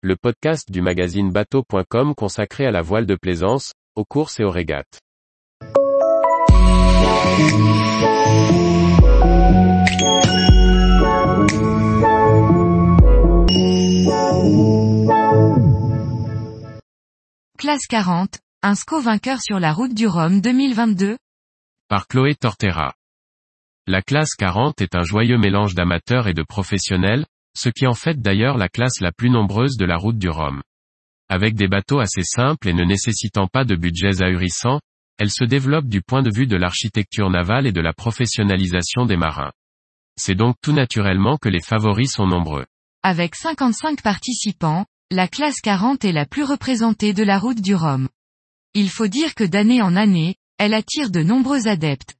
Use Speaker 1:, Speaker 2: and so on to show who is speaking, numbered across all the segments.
Speaker 1: le podcast du magazine bateau.com consacré à la voile de plaisance, aux courses et aux régates.
Speaker 2: Classe 40, un SCO vainqueur sur la route du Rhum 2022
Speaker 1: Par Chloé Tortera. La classe 40 est un joyeux mélange d'amateurs et de professionnels, ce qui en fait d'ailleurs la classe la plus nombreuse de la route du Rhum. Avec des bateaux assez simples et ne nécessitant pas de budgets ahurissants, elle se développe du point de vue de l'architecture navale et de la professionnalisation des marins. C'est donc tout naturellement que les favoris sont nombreux.
Speaker 2: Avec 55 participants, la classe 40 est la plus représentée de la route du Rhum. Il faut dire que d'année en année, elle attire de nombreux adeptes.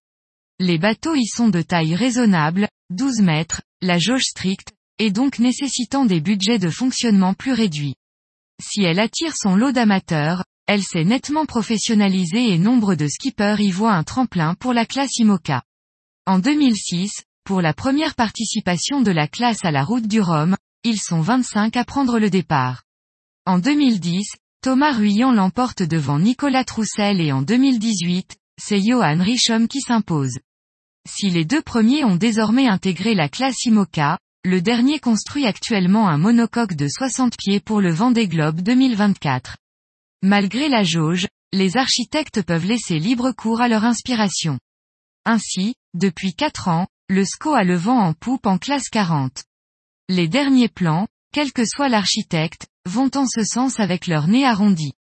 Speaker 2: Les bateaux y sont de taille raisonnable, 12 mètres, la jauge stricte, et donc nécessitant des budgets de fonctionnement plus réduits. Si elle attire son lot d'amateurs, elle s'est nettement professionnalisée et nombre de skippers y voient un tremplin pour la classe IMOCA. En 2006, pour la première participation de la classe à la route du Rhum, ils sont 25 à prendre le départ. En 2010, Thomas Ruyan l'emporte devant Nicolas Troussel et en 2018, c'est Johan Richomme qui s'impose. Si les deux premiers ont désormais intégré la classe IMOCA, le dernier construit actuellement un monocoque de 60 pieds pour le Vendée Globe 2024. Malgré la jauge, les architectes peuvent laisser libre cours à leur inspiration. Ainsi, depuis 4 ans, le SCO a le vent en poupe en classe 40. Les derniers plans, quel que soit l'architecte, vont en ce sens avec leur nez arrondi.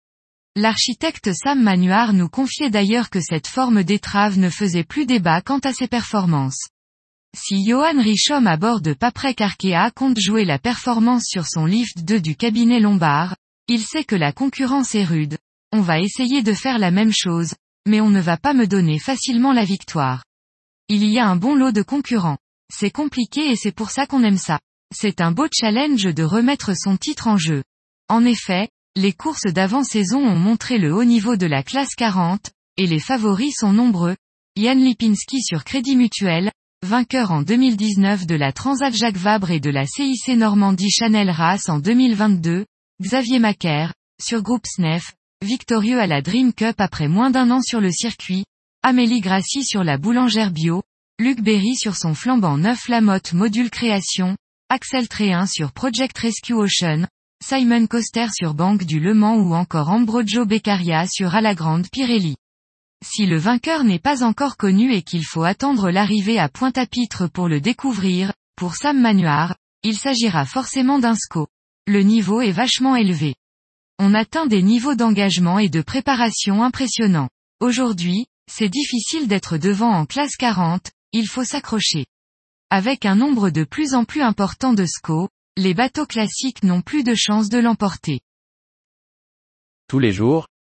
Speaker 2: L'architecte Sam Manuard nous confiait d'ailleurs que cette forme d'étrave ne faisait plus débat quant à ses performances. Si Johan Richomme à bord de Paprec Arkea compte jouer la performance sur son lift 2 du cabinet Lombard, il sait que la concurrence est rude. On va essayer de faire la même chose, mais on ne va pas me donner facilement la victoire. Il y a un bon lot de concurrents. C'est compliqué et c'est pour ça qu'on aime ça. C'est un beau challenge de remettre son titre en jeu. En effet, les courses d'avant-saison ont montré le haut niveau de la classe 40, et les favoris sont nombreux. Yann Lipinski sur Crédit Mutuel, vainqueur en 2019 de la Transat Jacques Vabre et de la CIC Normandie Chanel Race en 2022, Xavier Macaire, sur Groupe SNEF, victorieux à la Dream Cup après moins d'un an sur le circuit, Amélie Grassi sur la boulangère bio, Luc Berry sur son flambant neuf Lamotte Module Création, Axel Tréhin sur Project Rescue Ocean, Simon Coster sur Banque du Le Mans ou encore Ambrogio Beccaria sur Alagrande Pirelli. Si le vainqueur n'est pas encore connu et qu'il faut attendre l'arrivée à Pointe-à-Pitre pour le découvrir, pour Sam Manuard, il s'agira forcément d'un SCO. Le niveau est vachement élevé. On atteint des niveaux d'engagement et de préparation impressionnants. Aujourd'hui, c'est difficile d'être devant en classe 40, il faut s'accrocher. Avec un nombre de plus en plus important de SCO, les bateaux classiques n'ont plus de chance de l'emporter.
Speaker 1: Tous les jours,